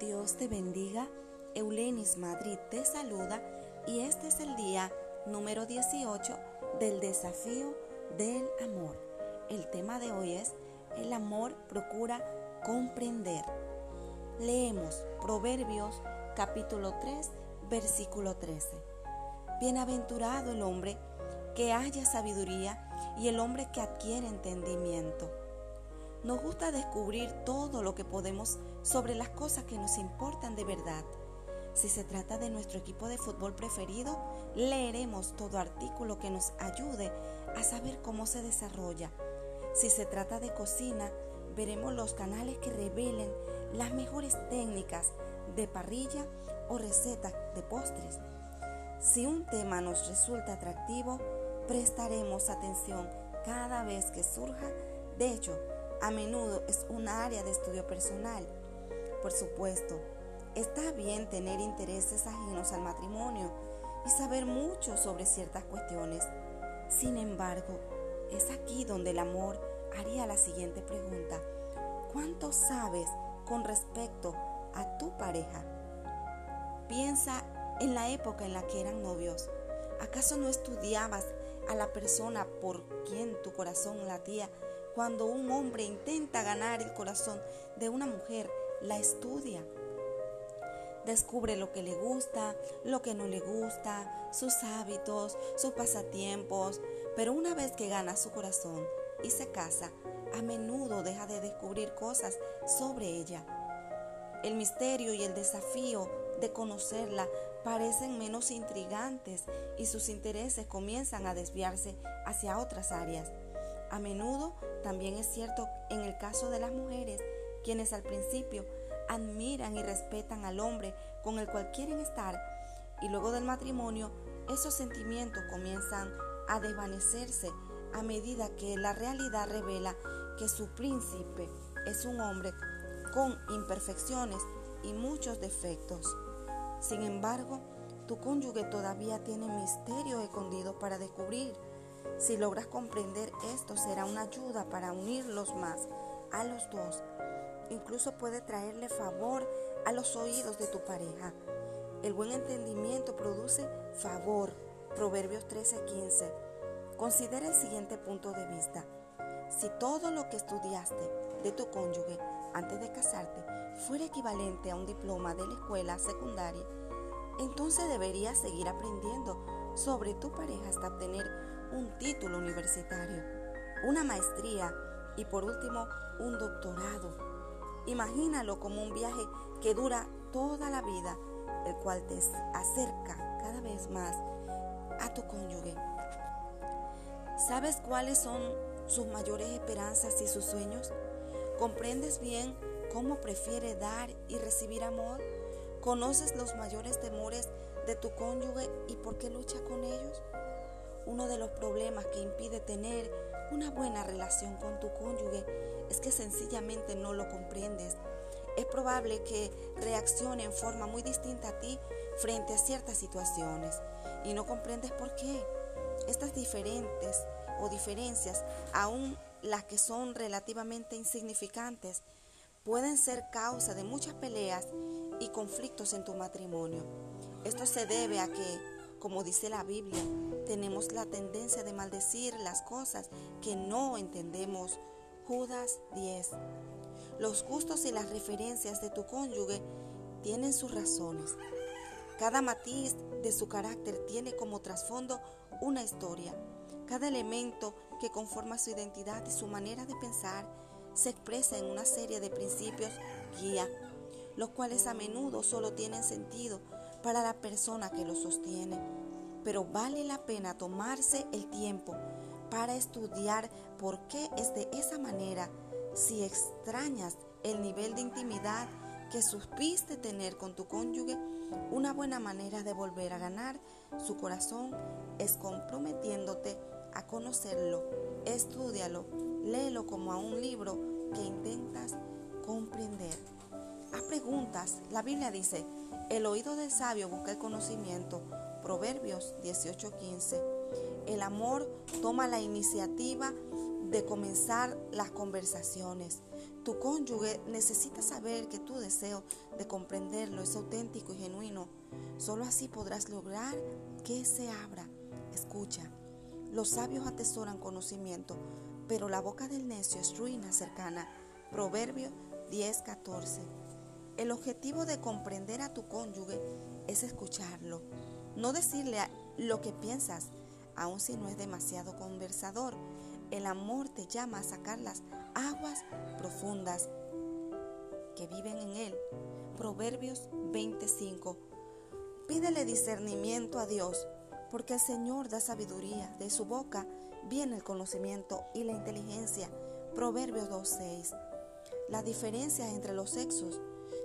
Dios te bendiga. Eulenis Madrid te saluda y este es el día número 18 del desafío del amor. El tema de hoy es el amor procura comprender. Leemos Proverbios capítulo 3 versículo 13. Bienaventurado el hombre que haya sabiduría y el hombre que adquiere entendimiento nos gusta descubrir todo lo que podemos sobre las cosas que nos importan de verdad. Si se trata de nuestro equipo de fútbol preferido, leeremos todo artículo que nos ayude a saber cómo se desarrolla. Si se trata de cocina, veremos los canales que revelen las mejores técnicas de parrilla o recetas de postres. Si un tema nos resulta atractivo, prestaremos atención cada vez que surja. De hecho, a menudo es un área de estudio personal. Por supuesto, está bien tener intereses ajenos al matrimonio y saber mucho sobre ciertas cuestiones. Sin embargo, es aquí donde el amor haría la siguiente pregunta. ¿Cuánto sabes con respecto a tu pareja? Piensa en la época en la que eran novios. ¿Acaso no estudiabas a la persona por quien tu corazón latía cuando un hombre intenta ganar el corazón de una mujer, la estudia. Descubre lo que le gusta, lo que no le gusta, sus hábitos, sus pasatiempos, pero una vez que gana su corazón y se casa, a menudo deja de descubrir cosas sobre ella. El misterio y el desafío de conocerla parecen menos intrigantes y sus intereses comienzan a desviarse hacia otras áreas. A menudo también es cierto en el caso de las mujeres, quienes al principio admiran y respetan al hombre con el cual quieren estar y luego del matrimonio esos sentimientos comienzan a desvanecerse a medida que la realidad revela que su príncipe es un hombre con imperfecciones y muchos defectos. Sin embargo, tu cónyuge todavía tiene misterios escondidos para descubrir si logras comprender esto, será una ayuda para unirlos más a los dos. Incluso puede traerle favor a los oídos de tu pareja. El buen entendimiento produce favor. Proverbios 13:15. Considera el siguiente punto de vista. Si todo lo que estudiaste de tu cónyuge antes de casarte fuera equivalente a un diploma de la escuela secundaria, entonces deberías seguir aprendiendo sobre tu pareja hasta obtener un título universitario, una maestría y por último un doctorado. Imagínalo como un viaje que dura toda la vida, el cual te acerca cada vez más a tu cónyuge. ¿Sabes cuáles son sus mayores esperanzas y sus sueños? ¿Comprendes bien cómo prefiere dar y recibir amor? ¿Conoces los mayores temores de tu cónyuge y por qué lucha con ellos? Uno de los problemas que impide tener una buena relación con tu cónyuge es que sencillamente no lo comprendes. Es probable que reaccione en forma muy distinta a ti frente a ciertas situaciones y no comprendes por qué. Estas diferentes o diferencias, aun las que son relativamente insignificantes, pueden ser causa de muchas peleas y conflictos en tu matrimonio. Esto se debe a que como dice la Biblia, tenemos la tendencia de maldecir las cosas que no entendemos. Judas 10. Los gustos y las referencias de tu cónyuge tienen sus razones. Cada matiz de su carácter tiene como trasfondo una historia. Cada elemento que conforma su identidad y su manera de pensar se expresa en una serie de principios guía, los cuales a menudo solo tienen sentido para la persona que lo sostiene, pero vale la pena tomarse el tiempo para estudiar por qué es de esa manera. Si extrañas el nivel de intimidad que supiste tener con tu cónyuge, una buena manera de volver a ganar su corazón es comprometiéndote a conocerlo, estudialo, léelo como a un libro que intentas comprender. Haz preguntas. La Biblia dice, el oído del sabio busca el conocimiento. Proverbios 18:15. El amor toma la iniciativa de comenzar las conversaciones. Tu cónyuge necesita saber que tu deseo de comprenderlo es auténtico y genuino. Solo así podrás lograr que se abra. Escucha, los sabios atesoran conocimiento, pero la boca del necio es ruina cercana. Proverbio 10:14. El objetivo de comprender a tu cónyuge es escucharlo, no decirle lo que piensas, aun si no es demasiado conversador. El amor te llama a sacar las aguas profundas que viven en él. Proverbios 25. Pídele discernimiento a Dios, porque el Señor da sabiduría. De su boca viene el conocimiento y la inteligencia. Proverbios 2.6. La diferencia entre los sexos,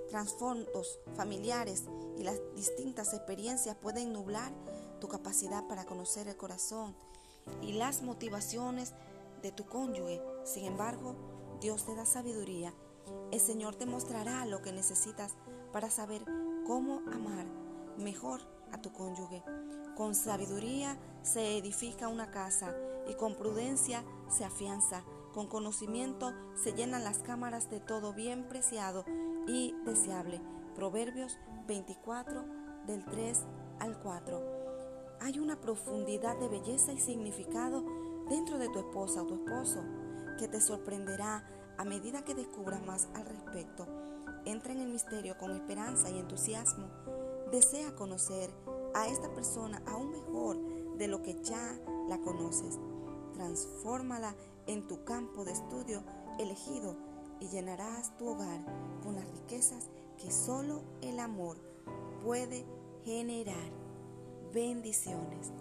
trasfondos familiares y las distintas experiencias pueden nublar tu capacidad para conocer el corazón y las motivaciones de tu cónyuge. Sin embargo, Dios te da sabiduría. El Señor te mostrará lo que necesitas para saber cómo amar mejor a tu cónyuge. Con sabiduría se edifica una casa y con prudencia se afianza. Con conocimiento se llenan las cámaras de todo bien preciado y deseable. Proverbios 24 del 3 al 4 hay una profundidad de belleza y significado dentro de tu esposa o tu esposo que te sorprenderá a medida que descubras más al respecto. Entra en el misterio con esperanza y entusiasmo. Desea conocer a esta persona aún mejor de lo que ya la conoces. Transfórmala en tu campo de estudio elegido y llenarás tu hogar que solo el amor puede generar. Bendiciones.